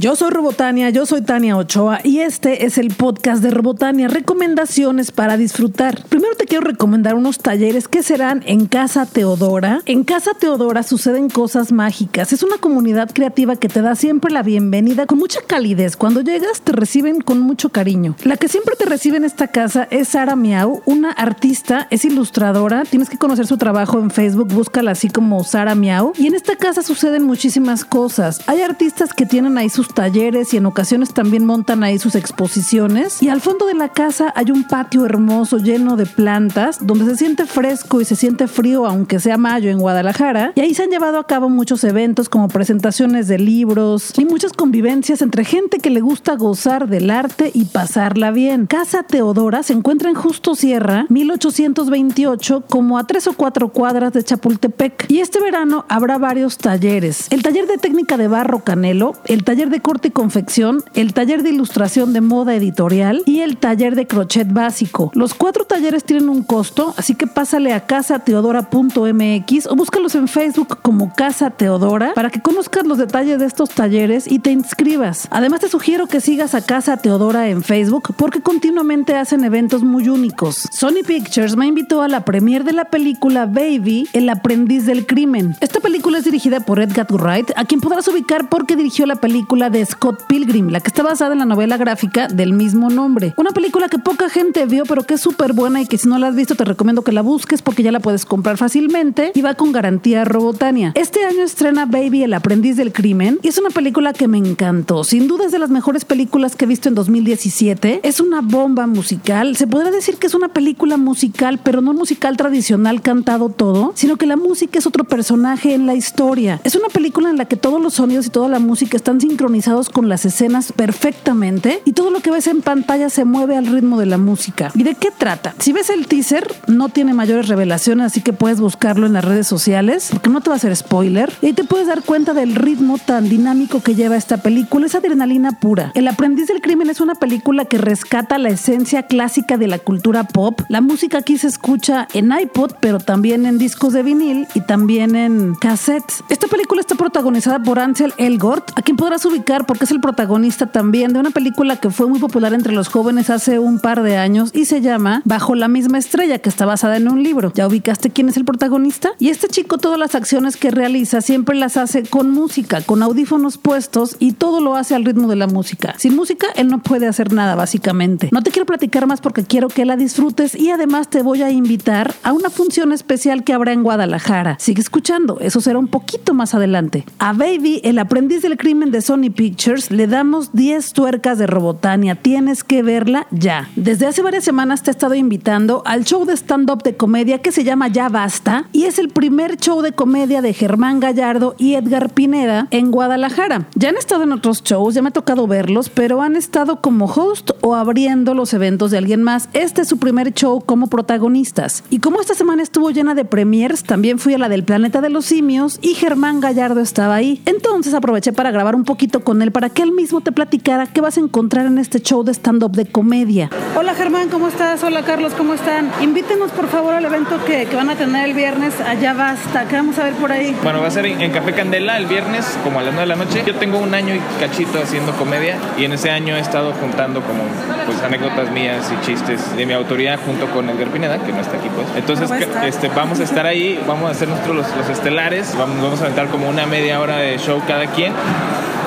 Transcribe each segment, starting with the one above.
Yo soy Robotania, yo soy Tania Ochoa y este es el podcast de Robotania, recomendaciones para disfrutar. Primero te quiero recomendar unos talleres que serán en Casa Teodora. En Casa Teodora suceden cosas mágicas. Es una comunidad creativa que te da siempre la bienvenida con mucha calidez. Cuando llegas te reciben con mucho cariño. La que siempre te recibe en esta casa es Sara Miau, una artista, es ilustradora. Tienes que conocer su trabajo en Facebook, búscala así como Sara Miau. Y en esta casa suceden muchísimas cosas. Hay artistas que tienen ahí sus talleres y en ocasiones también montan ahí sus exposiciones. Y al fondo de la casa hay un patio hermoso lleno de plantas donde se siente fresco y se siente frío aunque sea mayo en Guadalajara. Y ahí se han llevado a cabo muchos eventos como presentaciones de libros y muchas convivencias entre gente que le gusta gozar del arte y pasarla bien. Casa Teodora se encuentra en Justo Sierra, 1828, como a tres o cuatro cuadras de Chapultepec. Y este verano habrá varios talleres. El taller de técnica de barro canelo, el taller de corte y confección, el taller de ilustración de moda editorial y el taller de crochet básico. Los cuatro talleres tienen un costo, así que pásale a casateodora.mx o búscalos en Facebook como Casa Teodora para que conozcas los detalles de estos talleres y te inscribas. Además te sugiero que sigas a Casa Teodora en Facebook porque continuamente hacen eventos muy únicos. Sony Pictures me invitó a la premiere de la película Baby, El aprendiz del crimen. Esta película es dirigida por Edgar Wright, a quien podrás ubicar porque dirigió la película de Scott Pilgrim, la que está basada en la novela gráfica del mismo nombre. Una película que poca gente vio, pero que es súper buena y que si no la has visto te recomiendo que la busques porque ya la puedes comprar fácilmente y va con garantía Robotania. Este año estrena Baby, el aprendiz del crimen y es una película que me encantó. Sin duda es de las mejores películas que he visto en 2017. Es una bomba musical. Se podría decir que es una película musical, pero no musical tradicional cantado todo, sino que la música es otro personaje en la historia. Es una película en la que todos los sonidos y toda la música están sincronizados con las escenas perfectamente y todo lo que ves en pantalla se mueve al ritmo de la música. ¿Y de qué trata? Si ves el teaser, no tiene mayores revelaciones, así que puedes buscarlo en las redes sociales, porque no te va a hacer spoiler. Y ahí te puedes dar cuenta del ritmo tan dinámico que lleva esta película, es adrenalina pura. El aprendiz del crimen es una película que rescata la esencia clásica de la cultura pop. La música aquí se escucha en iPod, pero también en discos de vinil y también en cassettes. Esta película está protagonizada por Ansel Elgort, a quien podrás ubicar porque es el protagonista también de una película que fue muy popular entre los jóvenes hace un par de años y se llama Bajo la misma estrella, que está basada en un libro. ¿Ya ubicaste quién es el protagonista? Y este chico todas las acciones que realiza siempre las hace con música, con audífonos puestos y todo lo hace al ritmo de la música. Sin música él no puede hacer nada básicamente. No te quiero platicar más porque quiero que la disfrutes y además te voy a invitar a una función especial que habrá en Guadalajara. Sigue escuchando, eso será un poquito más adelante. A Baby, el aprendiz del crimen de Sony Pictures, le damos 10 tuercas de Robotania. Tienes que verla ya. Desde hace varias semanas te he estado invitando al show de stand-up de comedia que se llama Ya Basta y es el primer show de comedia de Germán Gallardo y Edgar Pineda en Guadalajara. Ya han estado en otros shows, ya me ha tocado verlos, pero han estado como host o abriendo los eventos de alguien más. Este es su primer show como protagonistas. Y como esta semana estuvo llena de premiers, también fui a la del Planeta de los Simios y Germán Gallardo estaba ahí. Entonces aproveché para grabar un poquito con él para que él mismo te platicara qué vas a encontrar en este show de stand-up de comedia. Hola Germán, ¿cómo estás? Hola Carlos, ¿cómo están? Invítenos por favor al evento que, que van a tener el viernes. Allá basta, ¿qué vamos a ver por ahí? Bueno, va a ser en, Café Candela el viernes, como a las 9 de la noche. Yo tengo un año y cachito haciendo comedia y en ese año he estado juntando como pues anécdotas mías y chistes de mi autoría junto con Edgar Pineda, que no está aquí pues. Entonces este, vamos a estar ahí, vamos a hacer nosotros los, los estelares, vamos, vamos a aventar como una media hora de show cada quien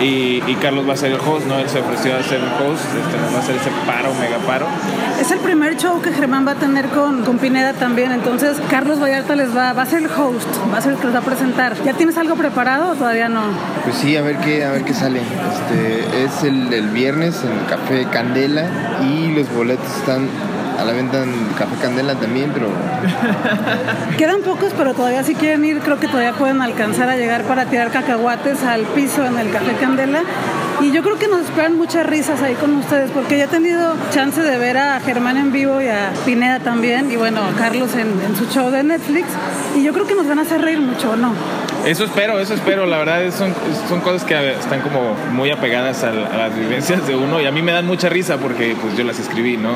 y, Carlos va a ser el host, ¿no? Él se ofreció a ser el host, este, nos va a hacer ese paro, mega paro. Es el primer show que Germán va a tener con, con Pineda también, entonces Carlos Vallarta les va, va a ser el host, va a ser el que los va a presentar. ¿Ya tienes algo preparado o todavía no? Pues sí, a ver qué, a ver qué sale. Este, es el, el viernes en el Café Candela y los boletos están a la venta en Café Candela también, pero... Quedan pocos, pero todavía si quieren ir, creo que todavía pueden alcanzar a llegar para tirar cacahuates al piso en el Café Candela. Y yo creo que nos esperan muchas risas ahí con ustedes, porque ya he tenido chance de ver a Germán en vivo y a Pineda también, y bueno, a Carlos en, en su show de Netflix, y yo creo que nos van a hacer reír mucho, ¿no? Eso espero, eso espero. La verdad son, son cosas que están como muy apegadas a, las vivencias de uno y a mí me dan mucha risa porque pues yo las escribí, ¿no?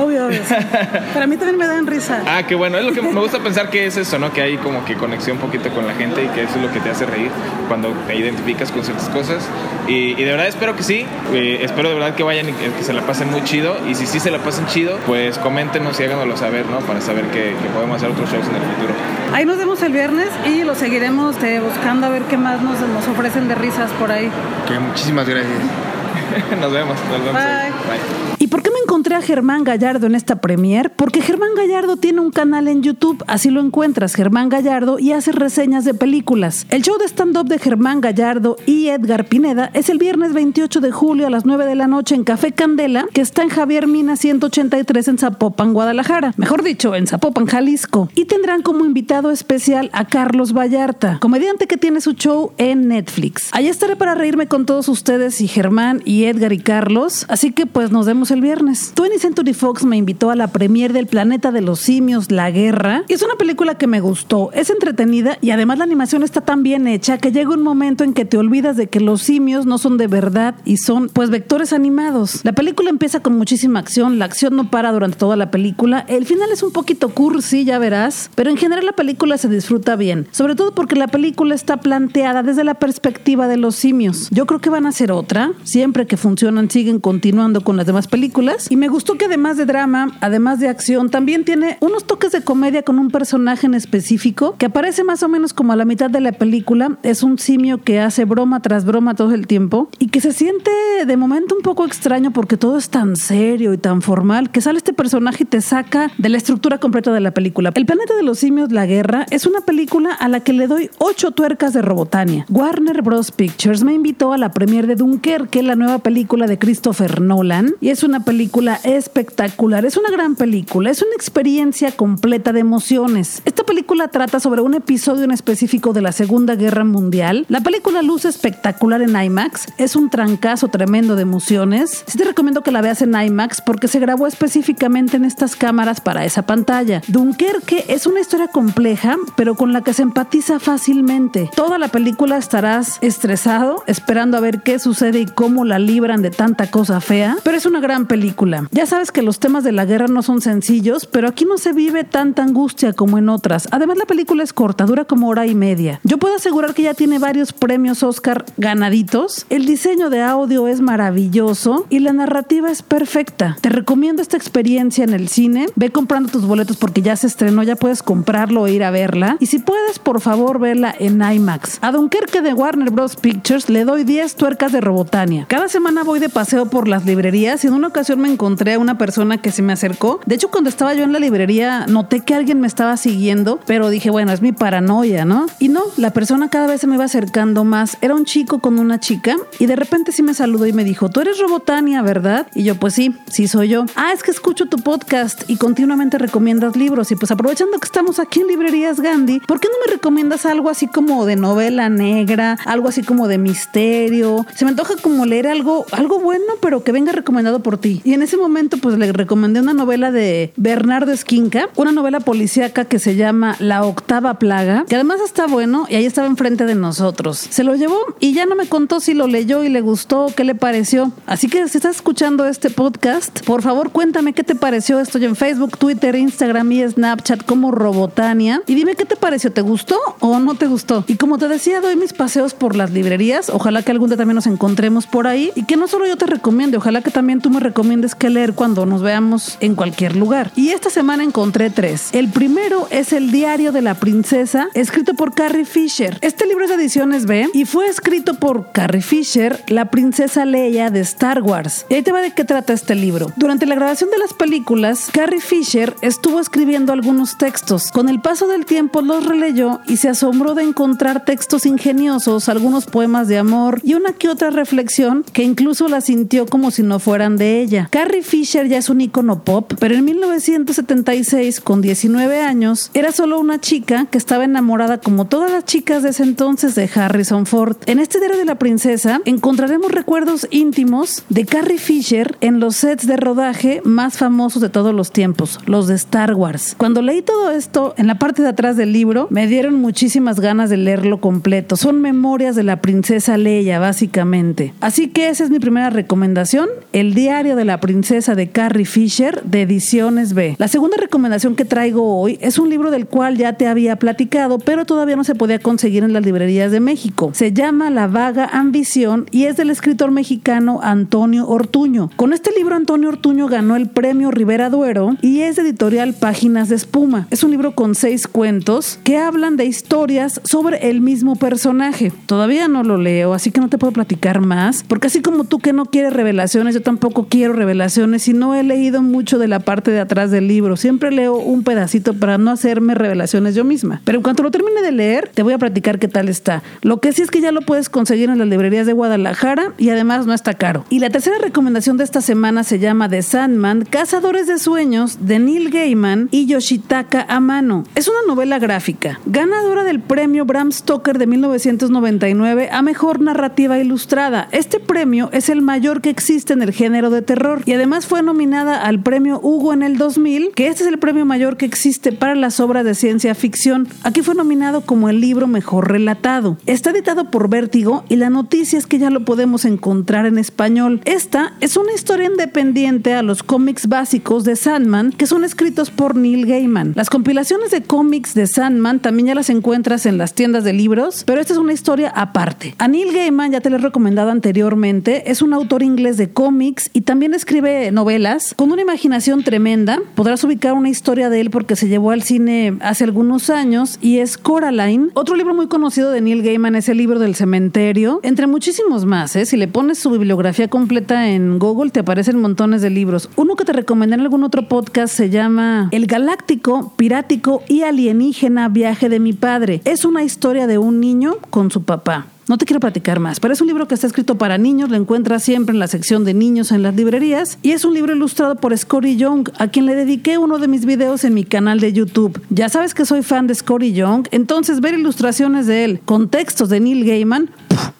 Obvio, obvio. Pero a mí también me dan risa. Ah, qué bueno. Es lo que me gusta pensar que es eso, ¿no? Que hay como que conexión un poquito con la gente y que eso es lo que te hace reír cuando te identificas con ciertas cosas. Y, y de verdad espero que sí. Eh, espero de verdad que vayan y que, que se la pasen muy chido. Y si sí se la pasen chido, pues coméntenos y háganoslo saber, ¿no? Para saber que, que podemos hacer otros shows en el futuro. Ahí nos vemos el viernes y lo seguiremos eh, buscando a ver qué más nos, nos ofrecen de risas por ahí. Que muchísimas gracias. nos vemos. Nos vemos. Bye. Bye. ¿Y por qué me encontré a Germán Gallardo en esta premier? Porque Germán Gallardo tiene un canal en YouTube, así lo encuentras, Germán Gallardo, y hace reseñas de películas. El show de stand-up de Germán Gallardo y Edgar Pineda es el viernes 28 de julio a las 9 de la noche en Café Candela, que está en Javier Mina 183 en Zapopan, Guadalajara. Mejor dicho, en Zapopan, Jalisco. Y tendrán como invitado especial a Carlos Vallarta, comediante que tiene su show en Netflix. Allá estaré para reírme con todos ustedes y Germán y Edgar y Carlos, así que pues nos vemos el viernes. 20 Century Fox me invitó a la premier del Planeta de los Simios, La Guerra, y es una película que me gustó, es entretenida y además la animación está tan bien hecha que llega un momento en que te olvidas de que los simios no son de verdad y son pues vectores animados. La película empieza con muchísima acción, la acción no para durante toda la película, el final es un poquito cursi, ya verás, pero en general la película se disfruta bien, sobre todo porque la película está planteada desde la perspectiva de los simios. Yo creo que van a hacer otra, siempre que funcionan siguen continuando con las demás películas y me gustó que además de drama, además de acción, también tiene unos toques de comedia con un personaje en específico que aparece más o menos como a la mitad de la película. Es un simio que hace broma tras broma todo el tiempo y que se siente de momento un poco extraño porque todo es tan serio y tan formal que sale este personaje y te saca de la estructura completa de la película. El planeta de los simios, la guerra, es una película a la que le doy ocho tuercas de Robotania. Warner Bros. Pictures me invitó a la premiere de Dunkerque, la nueva película de Christopher Nolan, y es una película espectacular. Es una gran película, es una experiencia completa de emociones. Esta película trata sobre un episodio en específico de la Segunda Guerra Mundial. La película luce espectacular en IMAX, es un trancazo tremendo de emociones. Sí te recomiendo que la veas en IMAX porque se grabó específicamente en estas cámaras para esa pantalla. Dunkerque es una historia compleja, pero con la que se empatiza fácilmente. Toda la película estarás estresado, esperando a ver qué sucede y cómo la libran de tanta cosa fea, pero es una gran película. Ya sabes que los temas de la guerra no son sencillos, pero aquí no se vive tanta angustia como en otras. Además, la película es corta, dura como hora y media. Yo puedo asegurar que ya tiene varios premios Oscar ganaditos. El diseño de audio es maravilloso y la narrativa es perfecta. Te recomiendo esta experiencia en el cine. Ve comprando tus boletos porque ya se estrenó, ya puedes comprarlo o ir a verla. Y si puedes, por favor, verla en IMAX. A Dunkerque de Warner Bros. Pictures le doy 10 tuercas de Robotania. Cada semana voy de paseo por las librerías y en una ocasión me encontré a una persona que se me acercó. De hecho, cuando estaba yo en la librería, noté que alguien me estaba siguiendo, pero dije, bueno, es mi paranoia, ¿no? Y no, la persona cada vez se me iba acercando más. Era un chico con una chica y de repente sí me saludó y me dijo, tú eres Robotania, ¿verdad? Y yo, pues sí, sí soy yo. Ah, es que escucho tu podcast y continuamente recomiendas libros. Y pues aprovechando que estamos aquí en Librerías Gandhi, ¿por qué no me recomiendas algo así como de novela negra, algo así como de misterio? Se me antoja como leer algo, algo bueno, pero que venga recomendado por ti. Y en ese momento, pues le recomendé una novela de Bernardo Esquinca, una novela policíaca que se llama La Octava Plaga, que además está bueno y ahí estaba enfrente de nosotros. Se lo llevó y ya no me contó si lo leyó y le gustó, qué le pareció. Así que si estás escuchando este podcast, por favor cuéntame qué te pareció. Estoy en Facebook, Twitter, Instagram y Snapchat como Robotania. Y dime qué te pareció, ¿te gustó o no te gustó? Y como te decía, doy mis paseos por las librerías. Ojalá que algún día también nos encontremos por ahí y que no solo yo te recomiende, ojalá que también tú me recomiendes qué leer cuando nos veamos en cualquier lugar. Y esta semana encontré tres. El primero es El Diario de la Princesa, escrito por Carrie Fisher. Este libro es de ediciones B y fue escrito por Carrie Fisher, la princesa Leia de Star Wars. Y ahí te va de qué trata este libro. Durante la grabación de las películas, Carrie Fisher estuvo escribiendo algunos textos. Con el paso del tiempo los releyó y se asombró de encontrar textos ingeniosos, algunos poemas de amor y una que otra reflexión que incluso la sintió como si no fueran de ella. Carrie Fisher ya es un icono pop, pero en 1976, con 19 años, era solo una chica que estaba enamorada como todas las chicas de ese entonces de Harrison Ford. En este diario de la princesa encontraremos recuerdos íntimos de Carrie Fisher en los sets de rodaje más famosos de todos los tiempos, los de Star Wars. Cuando leí todo esto en la parte de atrás del libro, me dieron muchísimas ganas de leerlo completo. Son memorias de la princesa Leia, básicamente. Así que esa es mi primera recomendación, El diario de la princesa de Carrie Fisher de Ediciones B. La segunda recomendación que traigo hoy es un libro del cual ya te había platicado, pero todavía no se podía conseguir en las librerías de México. Se llama La vaga ambición y es del escritor mexicano Antonio Ortuño. Con este libro Antonio Ortuño ganó el premio Rivera Duero y es de editorial Páginas de Espuma. Es un libro con seis cuentos que hablan de historias sobre el mismo personaje. Todavía no lo leo, así que no te puedo platicar más, porque así como tú que no quieres revelaciones, yo tampoco quiero revelaciones y no he leído mucho de la parte de atrás del libro. Siempre leo un pedacito para no hacerme revelaciones yo misma. Pero en cuanto lo termine de leer, te voy a platicar qué tal está. Lo que sí es que ya lo puedes conseguir en las librerías de Guadalajara y además no está caro. Y la tercera recomendación de esta semana se llama The Sandman, Cazadores de Sueños, de Neil Gaiman y Yoshitaka Amano. Es una novela gráfica, ganadora del premio Bram Stoker de 1999 a Mejor Narrativa Ilustrada. Este premio es el mayor que existe en el género de terror y además fue nominada al premio Hugo en el 2000, que este es el premio mayor que existe para las obras de ciencia ficción. Aquí fue nominado como el libro mejor relatado. Está editado por Vértigo y la noticia es que ya lo podemos encontrar en español. Esta es una historia independiente a los cómics básicos de Sandman que son escritos por Neil Gaiman. Las compilaciones de cómics de Sandman también ya las encuentras en las tiendas de libros, pero esta es una historia aparte. A Neil Gaiman ya te lo he recomendado anteriormente, es un autor inglés de cómics y también escribe novelas con una imaginación tremenda. Podrás ubicar una historia de él porque se llevó al cine hace algunos años y es Coraline. Otro libro muy conocido de Neil Gaiman es el libro del cementerio, entre muchísimos más. ¿eh? Si le pones su bibliografía completa en Google te aparecen montones de libros. Uno que te recomendé en algún otro podcast se llama El Galáctico, Pirático y Alienígena Viaje de mi Padre. Es una historia de un niño con su papá. No te quiero platicar más, pero es un libro que está escrito para niños, lo encuentras siempre en la sección de niños en las librerías y es un libro ilustrado por Scotty Young, a quien le dediqué uno de mis videos en mi canal de YouTube. Ya sabes que soy fan de Scotty Young, entonces ver ilustraciones de él con textos de Neil Gaiman,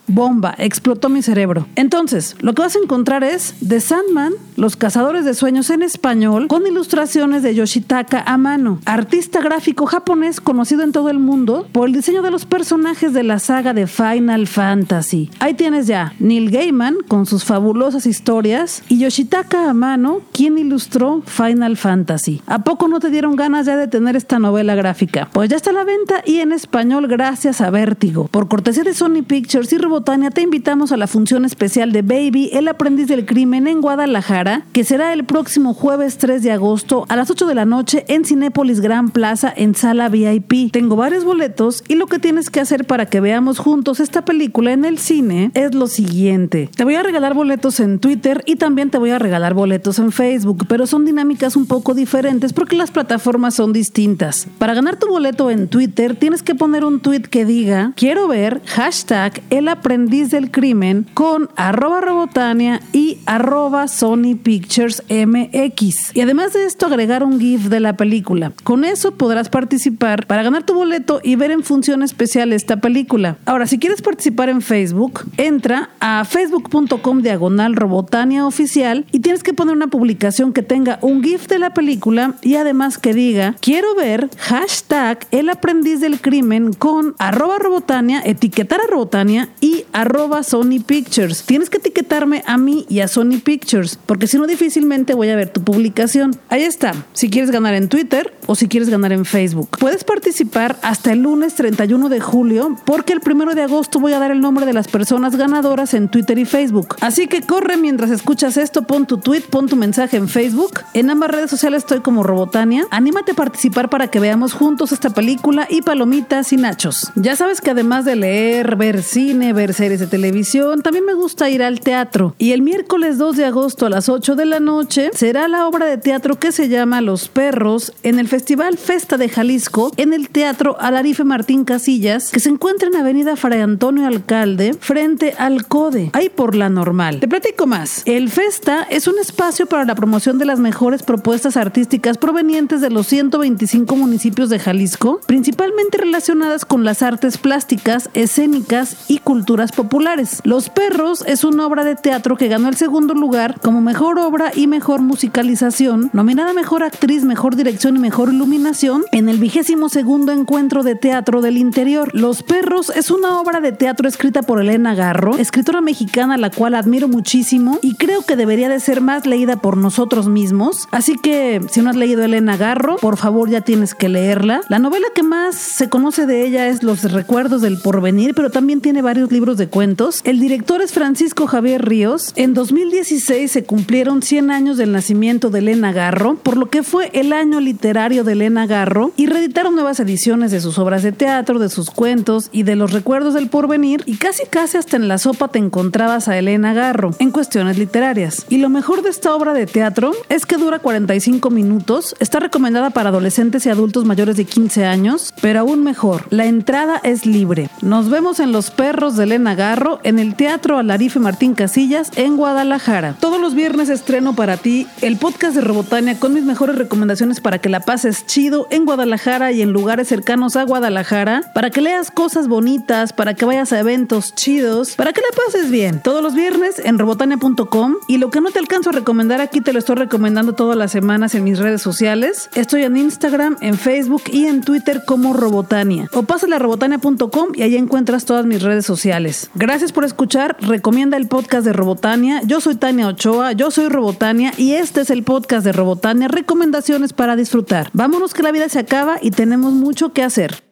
bomba, explotó mi cerebro. Entonces, lo que vas a encontrar es The Sandman, Los Cazadores de Sueños en español, con ilustraciones de Yoshitaka Amano, artista gráfico japonés conocido en todo el mundo por el diseño de los personajes de la saga de Final Fantasy. Ahí tienes ya Neil Gaiman con sus fabulosas historias y Yoshitaka Amano, quien ilustró Final Fantasy. ¿A poco no te dieron ganas ya de tener esta novela gráfica? Pues ya está a la venta y en español gracias a Vértigo. Por cortesía de Sony Pictures y Botania, te invitamos a la función especial de Baby, el aprendiz del crimen en Guadalajara, que será el próximo jueves 3 de agosto a las 8 de la noche en Cinépolis Gran Plaza en sala VIP. Tengo varios boletos y lo que tienes que hacer para que veamos juntos esta película en el cine es lo siguiente. Te voy a regalar boletos en Twitter y también te voy a regalar boletos en Facebook, pero son dinámicas un poco diferentes porque las plataformas son distintas. Para ganar tu boleto en Twitter tienes que poner un tweet que diga quiero ver hashtag el aprendiz del crimen con arroba robotania y arroba Sony Pictures MX. Y además de esto agregar un GIF de la película. Con eso podrás participar para ganar tu boleto y ver en función especial esta película. Ahora, si quieres participar en Facebook, entra a facebook.com diagonal robotania oficial y tienes que poner una publicación que tenga un GIF de la película y además que diga quiero ver hashtag el aprendiz del crimen con arroba robotania, etiquetar a robotania y arroba Sony Pictures. Tienes que etiquetarme a mí y a Sony Pictures, porque si no difícilmente voy a ver tu publicación. Ahí está, si quieres ganar en Twitter o si quieres ganar en Facebook. Puedes participar hasta el lunes 31 de julio, porque el primero de agosto voy a dar el nombre de las personas ganadoras en Twitter y Facebook. Así que corre mientras escuchas esto, pon tu tweet, pon tu mensaje en Facebook. En ambas redes sociales estoy como Robotania. Anímate a participar para que veamos juntos esta película y palomitas y nachos. Ya sabes que además de leer, ver cine, ver series de televisión, también me gusta ir al teatro. Y el miércoles 2 de agosto a las 8 de la noche será la obra de teatro que se llama Los Perros en el Festival Festa de Jalisco en el Teatro Alarife Martín Casillas, que se encuentra en Avenida Fray Antonio Alcalde, frente al CODE, ahí por la normal. Te platico más. El Festa es un espacio para la promoción de las mejores propuestas artísticas provenientes de los 125 municipios de Jalisco, principalmente relacionadas con las artes plásticas, escénicas y culturas populares. Los Perros es una obra de teatro que ganó el segundo lugar como mejor obra y mejor musicalización, nominada mejor actriz, mejor dirección y mejor iluminación en el vigésimo segundo encuentro de teatro del interior. Los Perros es una obra de teatro escrita por Elena Garro, escritora mexicana la cual admiro muchísimo y creo que debería de ser más leída por nosotros mismos. Así que si no has leído Elena Garro, por favor ya tienes que leerla. La novela que más se conoce de ella es Los recuerdos del porvenir, pero también tiene varios libros de cuentos. El director es Francisco Javier Ríos. En 2016 se cumplieron 100 años del nacimiento de Elena Garro, por lo que fue el año literario de Elena Garro y reeditaron nuevas ediciones de sus obras de teatro, de sus cuentos y de los recuerdos del porvenir y casi casi hasta en la sopa te encontrabas a Elena Garro en cuestiones literarias. Y lo mejor de esta obra de teatro es que dura 45 minutos, está recomendada para adolescentes y adultos mayores de 15 años, pero aún mejor, la entrada es libre. Nos vemos en Los Perros de Elena Garro en el Teatro Alarife Martín Casillas en Guadalajara. Todos los viernes estreno para ti el podcast de Robotania con mis mejores recomendaciones para que la pases chido en Guadalajara y en lugares cercanos a Guadalajara, para que leas cosas bonitas, para que a eventos chidos, para que la pases bien. Todos los viernes en robotania.com y lo que no te alcanzo a recomendar aquí te lo estoy recomendando todas las semanas en mis redes sociales. Estoy en Instagram, en Facebook y en Twitter como Robotania. O pásale a robotania.com y ahí encuentras todas mis redes sociales. Gracias por escuchar. Recomienda el podcast de Robotania. Yo soy Tania Ochoa, yo soy Robotania y este es el podcast de Robotania. Recomendaciones para disfrutar. Vámonos que la vida se acaba y tenemos mucho que hacer.